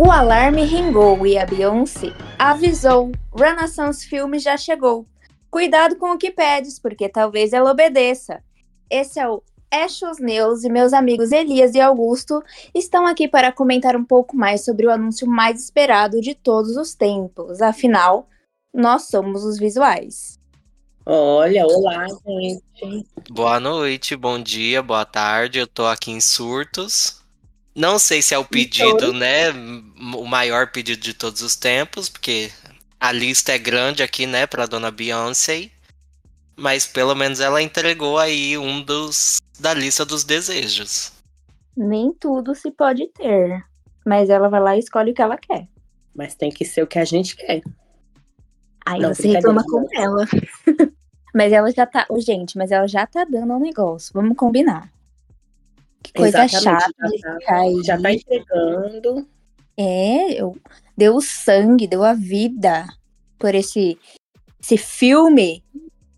O alarme ringou e a Beyoncé avisou: Renaissance Filme já chegou. Cuidado com o que pedes, porque talvez ela obedeça. Esse é o Ashos News e meus amigos Elias e Augusto estão aqui para comentar um pouco mais sobre o anúncio mais esperado de todos os tempos. Afinal, nós somos os visuais. Olha, olá, gente. Boa noite, bom dia, boa tarde. Eu tô aqui em surtos. Não sei se é o pedido, né? O maior pedido de todos os tempos, porque a lista é grande aqui, né, para dona Beyoncé. Mas pelo menos ela entregou aí um dos da lista dos desejos. Nem tudo se pode ter, mas ela vai lá e escolhe o que ela quer. Mas tem que ser o que a gente quer. Aí Não, você reclama com ela. mas ela já tá. Oh, gente, mas ela já tá dando um negócio. Vamos combinar. Que coisa Exatamente, chata. Já tá, já tá entregando. É, eu, deu o sangue, deu a vida por esse, esse filme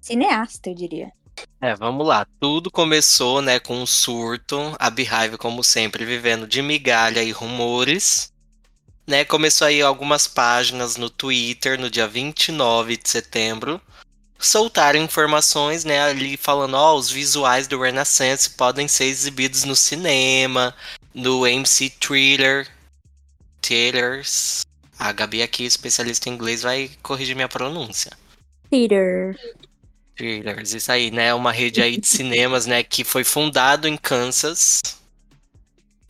cineasta, eu diria. É, vamos lá. Tudo começou, né, com um surto, a Beehive, como sempre, vivendo de migalha e rumores. Né, começou aí algumas páginas no Twitter no dia 29 de setembro. Soltaram informações, né, ali falando, ó, oh, os visuais do Renaissance podem ser exibidos no cinema, no MC Thriller, Theaters. A Gabi aqui, especialista em inglês, vai corrigir minha pronúncia. Theater. Thrillers, isso aí, né? Uma rede aí de cinemas, né? Que foi fundado em Kansas,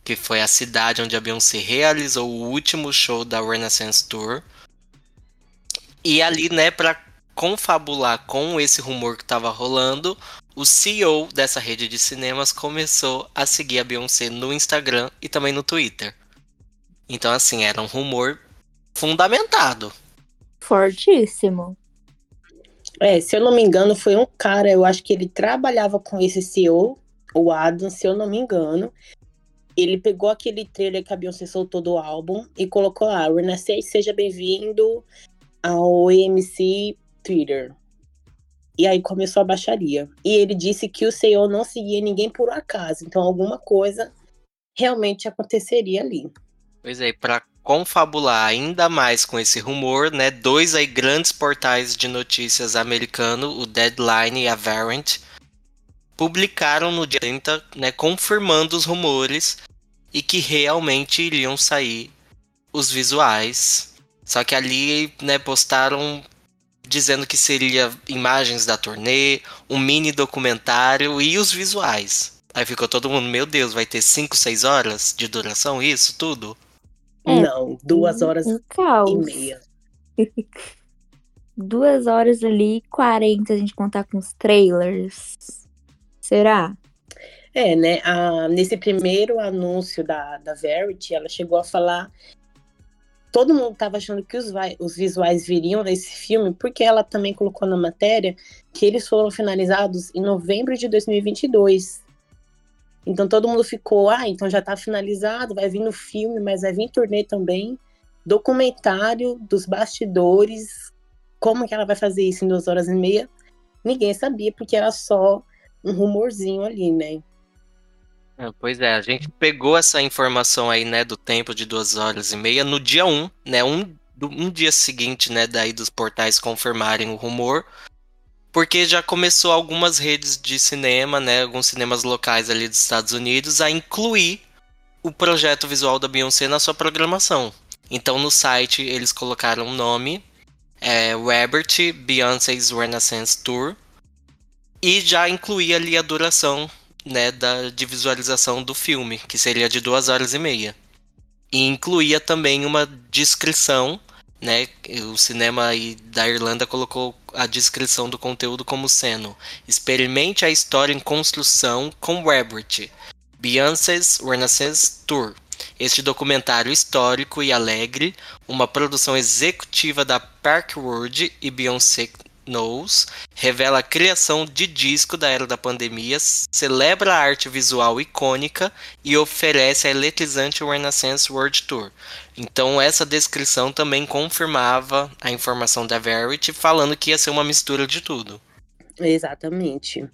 que foi a cidade onde a Beyoncé realizou o último show da Renaissance Tour. E ali, né, para confabular com esse rumor que estava rolando, o CEO dessa rede de cinemas começou a seguir a Beyoncé no Instagram e também no Twitter. Então, assim, era um rumor fundamentado. Fortíssimo. É, se eu não me engano, foi um cara, eu acho que ele trabalhava com esse CEO, o Adam, se eu não me engano. Ele pegou aquele trailer que a Beyoncé soltou do álbum e colocou lá, Renascer, seja bem-vindo ao AMC Twitter. E aí começou a baixaria. E ele disse que o CEO não seguia ninguém por acaso, então alguma coisa realmente aconteceria ali. Pois é, para confabular ainda mais com esse rumor, né, dois aí grandes portais de notícias americanos, o Deadline e a Variant, publicaram no dia 30, né, confirmando os rumores e que realmente iriam sair os visuais. Só que ali, né, postaram dizendo que seria imagens da turnê, um mini documentário e os visuais. Aí ficou todo mundo, meu Deus, vai ter 5, 6 horas de duração isso tudo? É, não, duas horas um e meia. duas horas ali, 40, a gente contar com os trailers. Será? É, né? A, nesse primeiro anúncio da, da Verity, ela chegou a falar. Todo mundo estava achando que os, os visuais viriam nesse filme, porque ela também colocou na matéria que eles foram finalizados em novembro de 2022. Então todo mundo ficou, ah, então já está finalizado, vai vir no filme, mas vai vir turnê também. Documentário dos bastidores, como que ela vai fazer isso em duas horas e meia? Ninguém sabia, porque era só um rumorzinho ali, né? É, pois é, a gente pegou essa informação aí, né, do tempo de duas horas e meia no dia 1, um, né, um, um dia seguinte, né, daí dos portais confirmarem o rumor, porque já começou algumas redes de cinema, né, alguns cinemas locais ali dos Estados Unidos a incluir o projeto visual da Beyoncé na sua programação. Então no site eles colocaram o nome é, Webert Beyoncé's Renaissance Tour e já incluía ali a duração né, da, de visualização do filme, que seria de duas horas e meia. E incluía também uma descrição né? O cinema da Irlanda colocou a descrição do conteúdo como sendo: experimente a história em construção com Webert, Beyoncé's Renaissance Tour. Este documentário histórico e alegre, uma produção executiva da Parkwood e Beyoncé Knowles, revela a criação de disco da era da pandemia, celebra a arte visual icônica e oferece a eletrizante Renaissance World Tour. Então essa descrição também confirmava a informação da Verity, falando que ia ser uma mistura de tudo. Exatamente.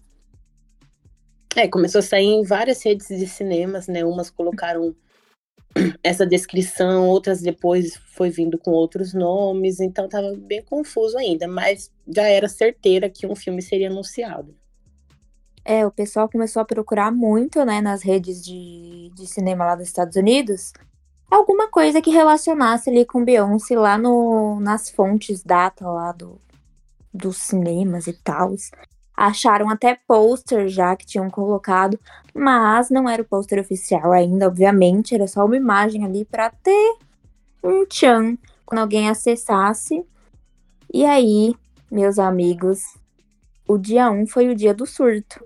É, começou a sair em várias redes de cinemas, né? Umas colocaram essa descrição, outras depois foi vindo com outros nomes, então tava bem confuso ainda, mas já era certeira que um filme seria anunciado. É, o pessoal começou a procurar muito, né, nas redes de, de cinema lá dos Estados Unidos, alguma coisa que relacionasse ali com Beyoncé lá no, nas fontes data lá do, dos cinemas e tal. Acharam até pôster já que tinham colocado, mas não era o pôster oficial ainda, obviamente, era só uma imagem ali para ter um tchan quando alguém acessasse. E aí, meus amigos, o dia 1 foi o dia do surto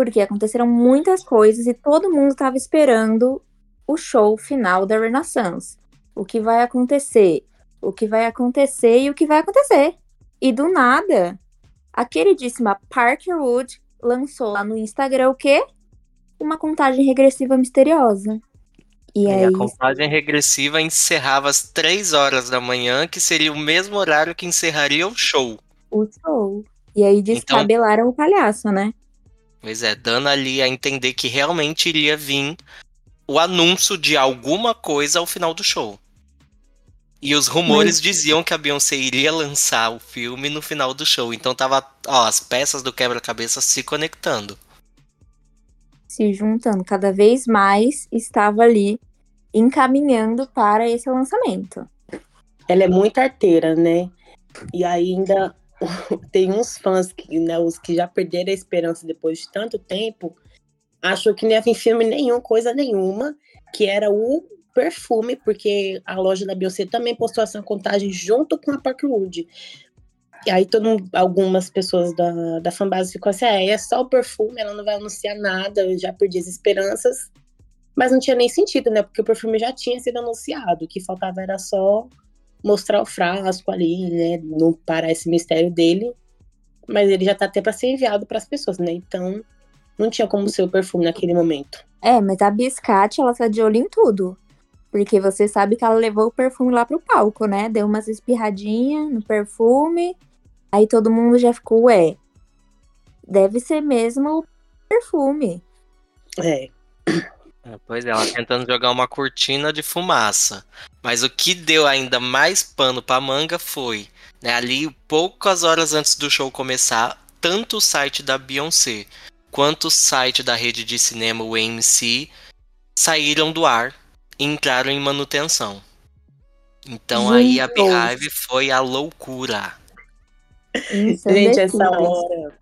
porque aconteceram muitas coisas e todo mundo estava esperando o show final da Renaissance. O que vai acontecer? O que vai acontecer e o que vai acontecer. E do nada, a queridíssima Parker Wood lançou lá no Instagram o quê? Uma contagem regressiva misteriosa. E, e aí... a contagem regressiva encerrava às três horas da manhã, que seria o mesmo horário que encerraria o show. O show. E aí então descabelaram então... o palhaço, né? Pois é, dando ali a entender que realmente iria vir o anúncio de alguma coisa ao final do show. E os rumores Mas... diziam que a Beyoncé iria lançar o filme no final do show. Então tava, ó, as peças do quebra-cabeça se conectando. Se juntando cada vez mais, estava ali encaminhando para esse lançamento. Ela é muito arteira, né? E ainda tem uns fãs que, né, os que já perderam a esperança depois de tanto tempo, achou que não ia vir filme nenhum, coisa nenhuma, que era o perfume, porque a loja da Beyoncé também postou essa contagem junto com a Parkwood. E aí todo, algumas pessoas da, da fanbase ficou assim, ah, é só o perfume, ela não vai anunciar nada, eu já perdi as esperanças. Mas não tinha nem sentido, né? Porque o perfume já tinha sido anunciado, o que faltava era só mostrar o frasco ali, né? Não parar esse mistério dele. Mas ele já tá até para ser enviado para as pessoas, né? Então, não tinha como ser o perfume naquele momento. É, mas a Biscate, ela tá de olho em tudo. Porque você sabe que ela levou o perfume lá pro palco, né? Deu umas espirradinhas no perfume. Aí todo mundo já ficou, ué. Deve ser mesmo o perfume. É. É, pois é, ela tentando jogar uma cortina de fumaça. Mas o que deu ainda mais pano pra manga foi, né, ali poucas horas antes do show começar, tanto o site da Beyoncé quanto o site da rede de cinema, o AMC, saíram do ar entraram em manutenção. Então aí a Beehive foi a loucura. Isso é Gente, essa hora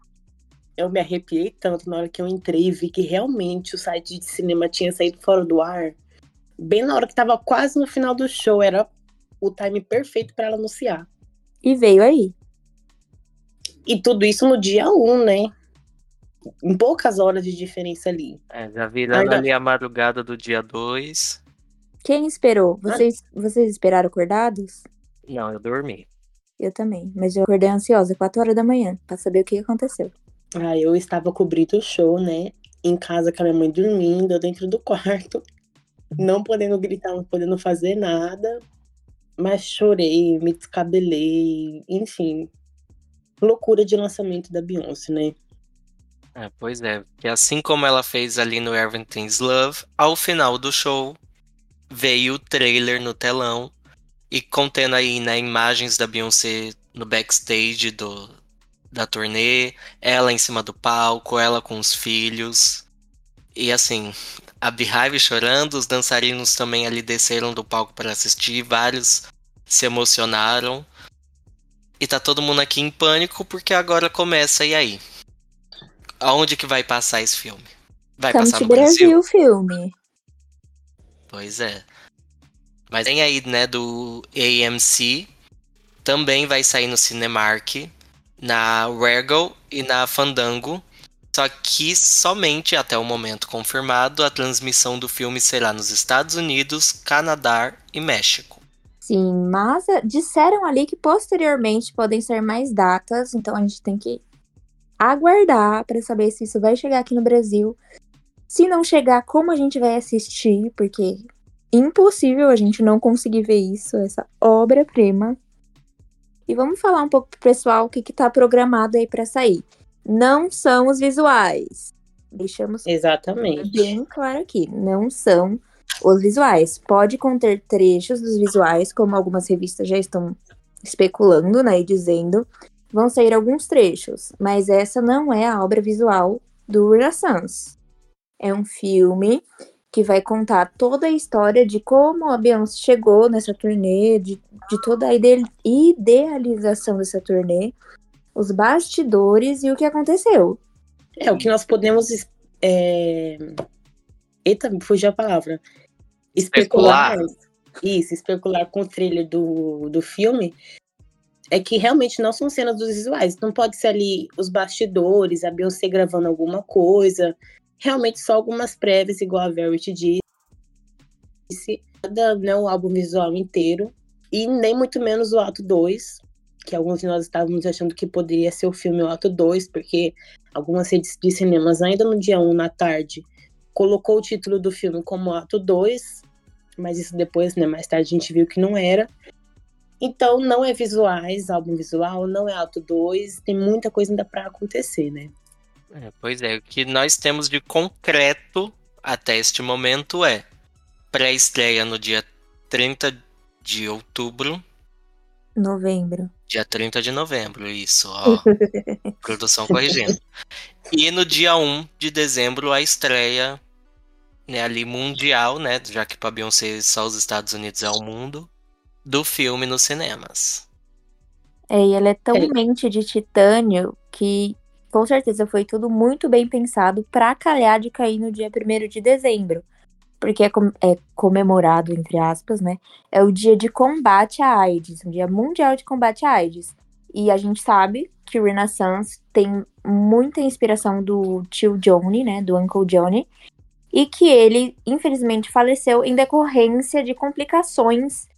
eu me arrepiei tanto na hora que eu entrei e vi que realmente o site de cinema tinha saído fora do ar. Bem na hora que tava quase no final do show, era o time perfeito para ela anunciar. E veio aí. E tudo isso no dia 1, né? Em poucas horas de diferença ali. É, já virando Ainda... ali a madrugada do dia 2. Quem esperou? Vocês, vocês esperaram acordados? Não, eu dormi. Eu também, mas eu acordei ansiosa, 4 horas da manhã, para saber o que aconteceu. Ah, eu estava cobrindo o show, né? Em casa com a minha mãe dormindo, dentro do quarto, não podendo gritar, não podendo fazer nada. Mas chorei, me descabelei, enfim. Loucura de lançamento da Beyoncé, né? É, pois é, que assim como ela fez ali no Everything's Love, ao final do show veio o trailer no telão e contendo aí né, imagens da Beyoncé no backstage do, da turnê, ela em cima do palco, ela com os filhos. E assim, a Beehive chorando, os dançarinos também ali desceram do palco para assistir, vários se emocionaram. E tá todo mundo aqui em pânico porque agora começa e aí? Aonde que vai passar esse filme? Vai Come passar no Brasil, Brasil filme. Pois é. Mas tem aí, né, do AMC. Também vai sair no Cinemark na Regal e na Fandango. Só que somente até o momento confirmado a transmissão do filme será nos Estados Unidos, Canadá e México. Sim, mas eh, disseram ali que posteriormente podem ser mais datas, então a gente tem que aguardar para saber se isso vai chegar aqui no Brasil. Se não chegar, como a gente vai assistir, porque impossível a gente não conseguir ver isso, essa obra-prima. E vamos falar um pouco pro pessoal o que, que tá programado aí para sair. Não são os visuais. Deixamos Exatamente. bem claro aqui. Não são os visuais. Pode conter trechos dos visuais, como algumas revistas já estão especulando, né, e dizendo, vão sair alguns trechos, mas essa não é a obra visual do Renaissance. É um filme que vai contar toda a história de como a Beyoncé chegou nessa turnê, de, de toda a ide idealização dessa turnê, os bastidores e o que aconteceu. É, o que nós podemos. É... Eita, fugiu a palavra. Especular. especular. Isso, especular com o trailer do, do filme é que realmente não são cenas dos visuais. Não pode ser ali os bastidores, a Beyoncé gravando alguma coisa. Realmente só algumas prévias, igual a Verity disse. Nada, não o álbum visual inteiro. E nem muito menos o ato 2, que alguns de nós estávamos achando que poderia ser o filme o ato 2, porque algumas redes de cinemas, ainda no dia 1, na tarde, colocou o título do filme como ato 2, mas isso depois, né, mais tarde a gente viu que não era. Então, não é visuais, álbum visual, não é ato 2, tem muita coisa ainda para acontecer, né? É, pois é, o que nós temos de concreto até este momento é pré-estreia no dia 30 de outubro. Novembro. Dia 30 de novembro, isso, ó. produção corrigindo. E no dia 1 de dezembro a estreia né, ali mundial, né? Já que para Beyoncé só os Estados Unidos é o mundo do filme nos cinemas. É, e ela é tão é. mente de titânio que com certeza foi tudo muito bem pensado para calhar de cair no dia 1 de dezembro. Porque é, com, é, comemorado, entre aspas, né? É o dia de combate à AIDS, um dia mundial de combate à AIDS. E a gente sabe que o Renaissance tem muita inspiração do tio Johnny, né? Do Uncle Johnny. E que ele, infelizmente, faleceu em decorrência de complicações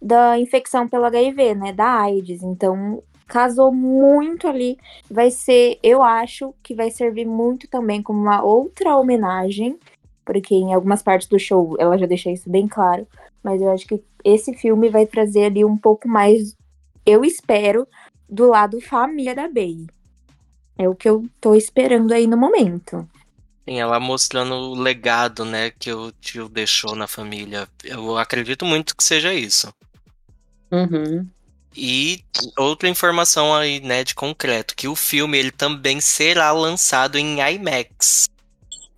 da infecção pelo HIV, né, da AIDS. Então, casou muito ali. Vai ser, eu acho que vai servir muito também como uma outra homenagem, porque em algumas partes do show ela já deixou isso bem claro, mas eu acho que esse filme vai trazer ali um pouco mais, eu espero, do lado família da Bey. É o que eu tô esperando aí no momento. Sim, ela mostrando o legado, né, que o tio deixou na família. Eu acredito muito que seja isso. Uhum. E outra informação aí, né, de concreto, que o filme ele também será lançado em IMAX.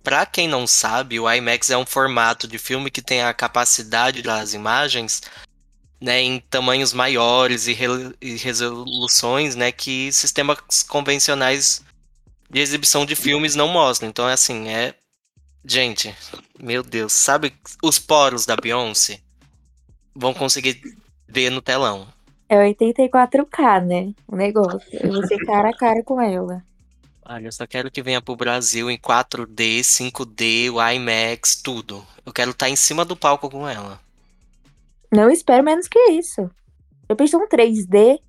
Para quem não sabe, o IMAX é um formato de filme que tem a capacidade das imagens, né, em tamanhos maiores e, re e resoluções, né, que sistemas convencionais de exibição de filmes não mostram. Então, é assim, é gente, meu Deus, sabe os poros da Beyoncé vão conseguir ver no telão. É 84K, né? O negócio. Eu vou ser cara a cara com ela. Olha, eu só quero que venha pro Brasil em 4D, 5D, o IMAX, tudo. Eu quero estar tá em cima do palco com ela. Não espero menos que isso. Eu pensei um 3D,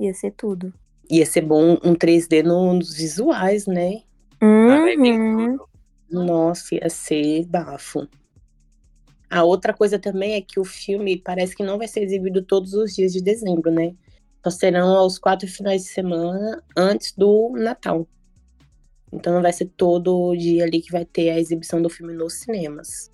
ia ser tudo. Ia ser bom um 3D nos visuais, né? Uhum. Nossa, ia ser bafo. A outra coisa também é que o filme parece que não vai ser exibido todos os dias de dezembro, né? Só serão aos quatro finais de semana antes do Natal. Então não vai ser todo dia ali que vai ter a exibição do filme nos cinemas.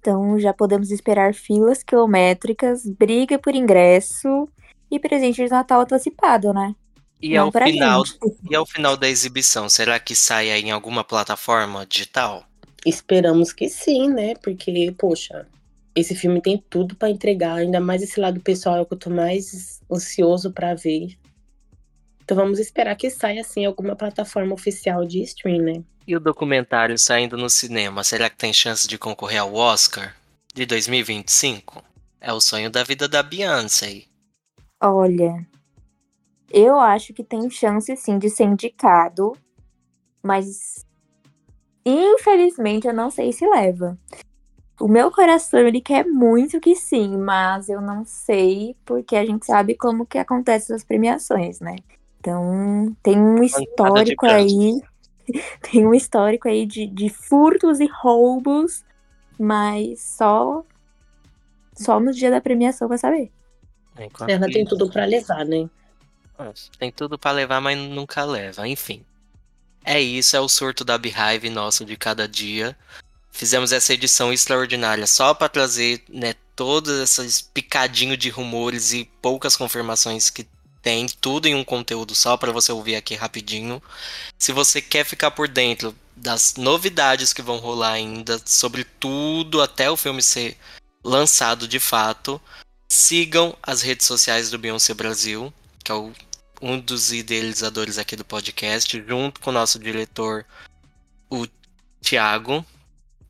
Então já podemos esperar filas quilométricas, briga por ingresso e presente de Natal antecipado, né? E ao, final, e ao final da exibição, será que sai em alguma plataforma digital? Esperamos que sim, né? Porque, poxa, esse filme tem tudo para entregar, ainda mais esse lado pessoal é o que eu tô mais ansioso para ver. Então vamos esperar que saia assim alguma plataforma oficial de stream, né? E o documentário saindo no cinema, será que tem chance de concorrer ao Oscar de 2025? É o sonho da vida da Beyoncé. Olha, eu acho que tem chance sim de ser indicado, mas Infelizmente, eu não sei se leva. O meu coração, ele quer muito que sim, mas eu não sei, porque a gente sabe como que acontecem as premiações, né? Então, tem um histórico aí, tem um histórico aí de, de furtos e roubos, mas só só no dia da premiação vai saber. Enquanto Ela tem tudo para levar, né? Tem tudo para levar, mas nunca leva. Enfim. É isso, é o surto da Beehive nosso de cada dia. fizemos essa edição extraordinária só para trazer né, todos esses picadinho de rumores e poucas confirmações que tem, tudo em um conteúdo só para você ouvir aqui rapidinho. Se você quer ficar por dentro das novidades que vão rolar ainda, sobre tudo até o filme ser lançado de fato, sigam as redes sociais do Beyoncé Brasil, que é o, um dos idealizadores aqui do podcast, junto com o nosso diretor, o Thiago.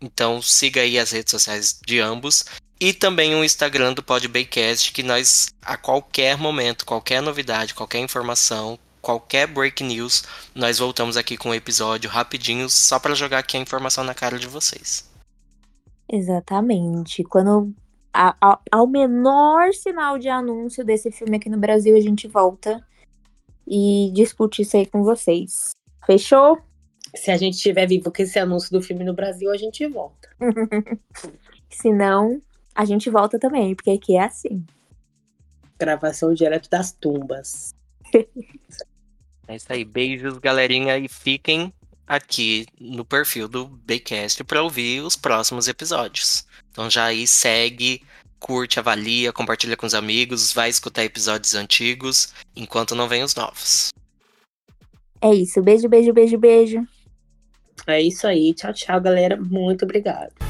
Então siga aí as redes sociais de ambos. E também o Instagram do Podbaycast, que nós, a qualquer momento, qualquer novidade, qualquer informação, qualquer break news, nós voltamos aqui com um episódio rapidinho, só para jogar aqui a informação na cara de vocês. Exatamente. Quando ao menor sinal de anúncio desse filme aqui no Brasil, a gente volta e discute isso aí com vocês. Fechou? Se a gente estiver vivo com esse anúncio do filme no Brasil, a gente volta. Se não, a gente volta também, porque aqui é assim. Gravação direto das tumbas. é isso aí. Beijos, galerinha, e fiquem aqui no perfil do Baycast para ouvir os próximos episódios. Então já aí segue, curte, avalia, compartilha com os amigos, vai escutar episódios antigos enquanto não vem os novos. É isso. Beijo, beijo, beijo, beijo. É isso aí. Tchau, tchau, galera. Muito obrigado.